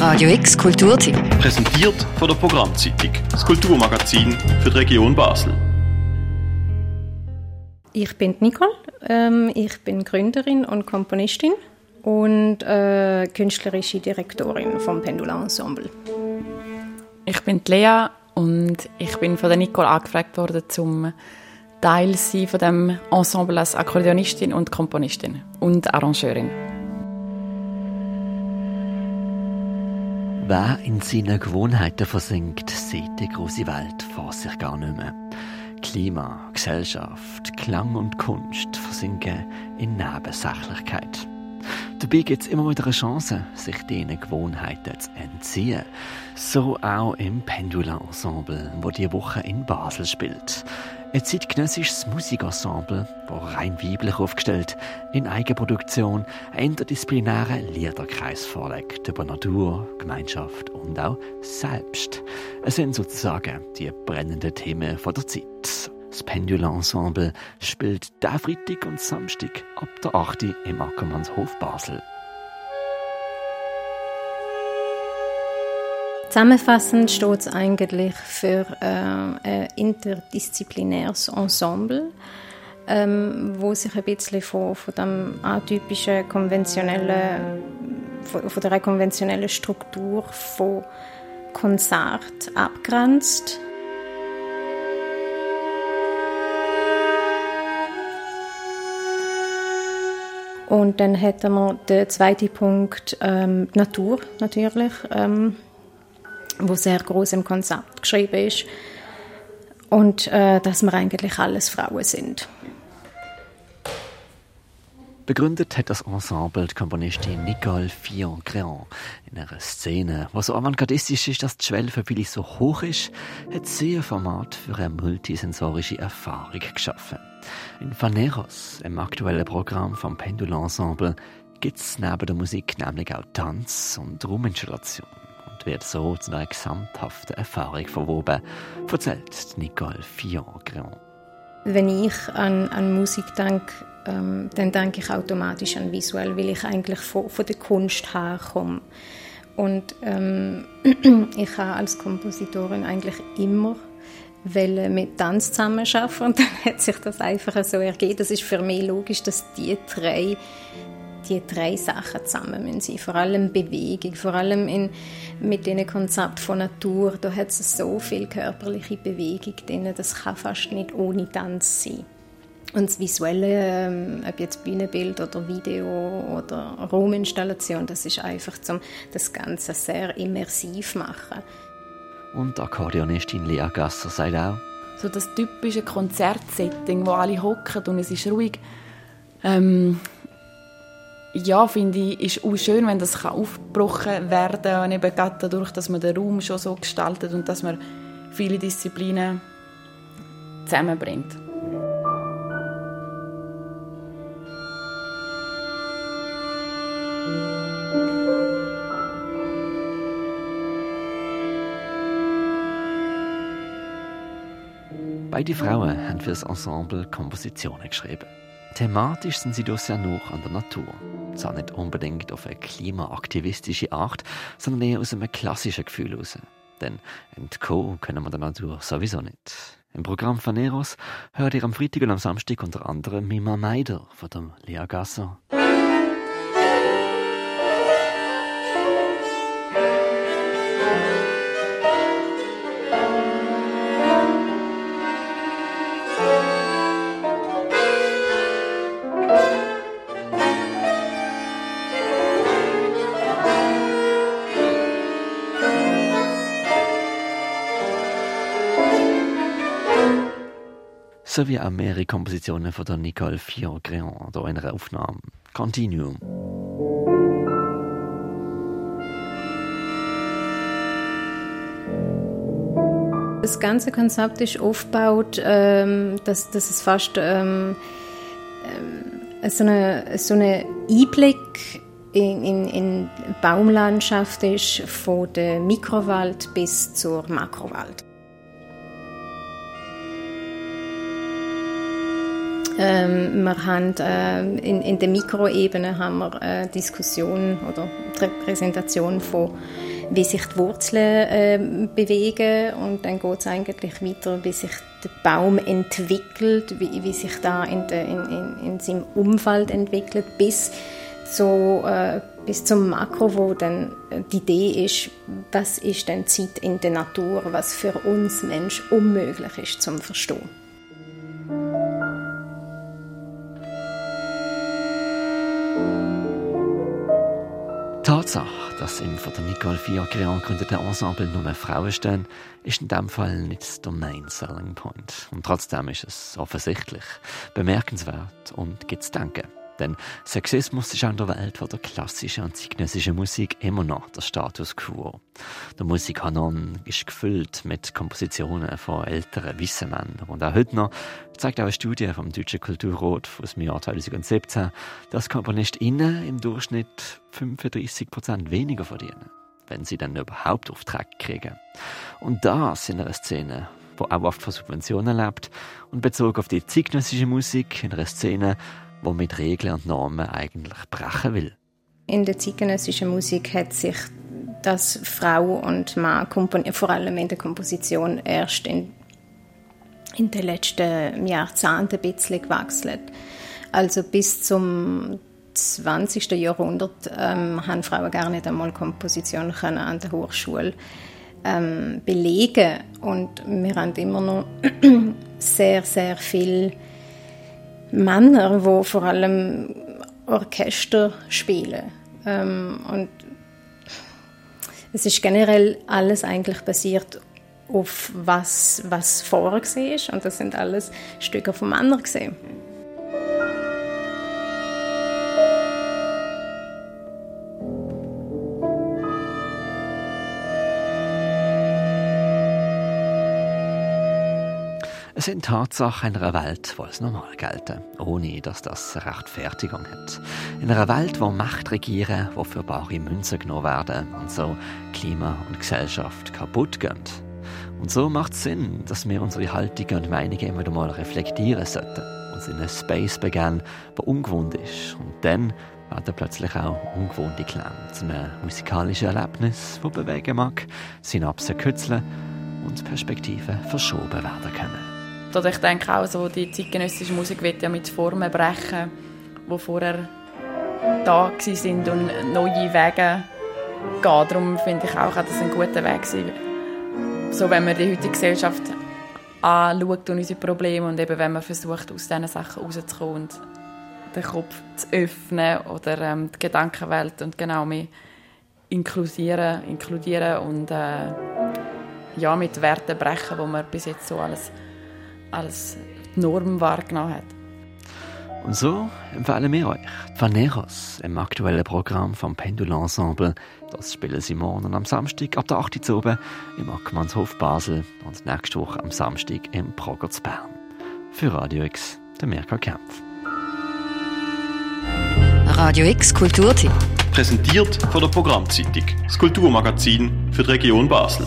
Radio X Kulturtipp. Präsentiert von der Programmzeitung, das Kulturmagazin für die Region Basel. Ich bin Nicole, ähm, ich bin Gründerin und Komponistin und äh, künstlerische Direktorin vom Pendula Ensemble. Ich bin Lea und ich bin von der Nicole angefragt worden, zum Teil sein von dem Ensemble als Akkordeonistin und Komponistin und Arrangeurin. Wer in seinen Gewohnheiten versinkt, sieht die große Welt vor sich gar nicht mehr. Klima, Gesellschaft, Klang und Kunst versinken in Nebensächlichkeit. Dabei gibt es immer wieder eine Chance, sich diesen Gewohnheiten zu entziehen. So auch im Pendula Ensemble, wo die Woche in Basel spielt. Ein zeitgenössisches Musikensemble, das rein weiblich aufgestellt, in Eigenproduktion einen interdisziplinären Liederkreis vorlegt über Natur, Gemeinschaft und auch Selbst. Es sind sozusagen die brennenden Themen der Zeit. Das Pendula Ensemble spielt der Freitag und Samstag ab der 8. im Ackermannshof Basel. Zusammenfassend steht es eigentlich für äh, ein interdisziplinäres Ensemble, ähm, wo sich ein bisschen von, von dem atypischen, konventionellen, von, von der konventionellen Struktur von Konzert abgrenzt. Und dann hätten wir den zweiten Punkt, ähm, die Natur natürlich. Ähm, wo sehr groß im Konzept geschrieben ist und äh, dass wir eigentlich alles Frauen sind. Begründet hat das Ensemble die Komponistin Nicole Fillon-Créant. In einer Szene, die so avantgardistisch ist, dass die Schwelle für viele so hoch ist, hat sie ein Format für eine multisensorische Erfahrung geschaffen. In Faneros, im aktuellen Programm vom Pendul Ensemble, gibt es neben der Musik nämlich auch Tanz und Rauminstallation und wird so zu einer gesamthaften Erfahrung verwoben, erzählt Nicole Fillon-Grand. Wenn ich an, an Musik denke, ähm, dann denke ich automatisch an visuell, weil ich eigentlich von, von der Kunst herkomme. Und ähm, ich habe als Kompositorin eigentlich immer mit Tanz zusammenarbeiten und dann hat sich das einfach so ergeben. Das ist für mich logisch, dass die drei die drei Sachen zusammen müssen sein. Vor allem Bewegung, vor allem in, mit dem Konzept von Natur. Da hat es so viel körperliche Bewegung drin, das kann fast nicht ohne Tanz sein. Und das Visuelle, ähm, ob jetzt Bühnenbild oder Video oder Rauminstallation, das ist einfach, um das Ganze sehr immersiv machen. Und Akkordeonistin Lea Gasser sagt auch, so das typische Konzertsetting, wo alle hocken und es ist ruhig. Ähm, ja, finde ich, ist auch schön, wenn das aufgebrochen werden kann. Und eben gerade dadurch, dass man den Raum schon so gestaltet und dass man viele Disziplinen zusammenbringt. Beide Frauen haben für das Ensemble Kompositionen geschrieben. Thematisch sind sie doch sehr noch an der Natur. Zwar nicht unbedingt auf eine klimaaktivistische Art, sondern eher aus einem klassischen Gefühl heraus. Denn entkommen können wir der Natur sowieso nicht. Im Programm von Eros hört ihr am Freitag und am Samstag unter anderem Mima Meider von dem Lea Gasser. Sowie auch mehrere Kompositionen von der Nicole Fior-Créant hier in einer Aufnahme. Continuum. Das ganze Konzept ist aufgebaut, ähm, dass, dass es fast ähm, ähm, so eine, so eine Einblick in, in, in Baumlandschaft ist, von der Mikrowald bis zur Makrowald. Ähm, wir haben äh, in, in der Mikroebene haben wir eine Diskussion oder Repräsentation von wie sich die Wurzeln äh, bewegen und dann geht es eigentlich weiter, wie sich der Baum entwickelt, wie, wie sich da in, de, in, in, in seinem Umfeld entwickelt, bis so äh, bis zum Makro, wo dann die Idee ist, was ist denn Zeit in der Natur, was für uns Mensch unmöglich ist zum Verstehen. Tatsache, dass im von der Nicole Fiacre gegründeten Ensemble nur Frauen stehen, ist in dem Fall nicht der Main Selling Point. Und trotzdem ist es offensichtlich bemerkenswert und gibt zu denken. Denn Sexismus ist in der Welt von der klassischen und zeitgenössischen Musik immer noch der Status quo. Der Musikkanon ist gefüllt mit Kompositionen von älteren, weißen Männern. Und auch heute noch zeigt auch eine Studie vom Deutschen Kulturrat aus dem Jahr 2017, dass KomponistInnen im Durchschnitt 35 Prozent weniger verdienen wenn sie dann überhaupt Aufträge kriegen. Und das in einer Szene, wo auch oft von Subventionen lebt und bezogen auf die zeitgenössische Musik in einer Szene, wo mit Regeln und Normen eigentlich brechen will. In der zeitgenössischen Musik hat sich das Frau und Mann vor allem in der Komposition erst in, in den letzten Jahrzehnten ein bisschen gewechselt. Also bis zum 20. Jahrhundert ähm, haben Frauen gar nicht einmal Komposition können an der Hochschule ähm, belegen und wir haben immer noch sehr sehr viel Männer, die vor allem Orchester spielen. Ähm, und es ist generell alles eigentlich basiert auf was, was vorher war. Und das sind alles Stücke von Männern gesehen. Es sind Tatsachen einer Welt, wo es normal gelten, ohne dass das Rechtfertigung hat. In einer Welt, wo Macht regieren, wo für bare Münzen genommen werden und so Klima und Gesellschaft kaputt gehen. Und so macht es Sinn, dass wir unsere Haltungen und Meinungen immer wieder mal reflektieren sollten, uns in einen Space begeben, der ungewohnt ist. Und dann werden plötzlich auch ungewohnte Klänge zu einem musikalischen Erlebnis, das bewegen mag, Synapsen kützeln und Perspektiven verschoben werden können. Also ich denke auch, so, die zeitgenössische Musik wird ja mit Formen brechen, die vorher da sind und neue Wege gehen. Darum finde ich auch, dass es ein guter Weg war. So, wenn man die heutige Gesellschaft anschaut und unsere Probleme und eben wenn man versucht, aus diesen Sachen rauszukommen und den Kopf zu öffnen oder ähm, die Gedankenwelt und genau mehr inkludieren, inkludieren und äh, ja, mit Werten brechen, wo man bis jetzt so alles als Norm wahrgenommen hat. Und so empfehlen wir euch Vaneros im aktuellen Programm vom Pendul Ensemble. Das spielen sie morgen am Samstag ab der 8. Uhr oben im Ackmannshof Basel und nächste Woche am Samstag im Progress Bern. Für Radio X, der Mirka Kempf. Radio X Kulturtipp. Präsentiert von der Programmzeitung, das Kulturmagazin für die Region Basel.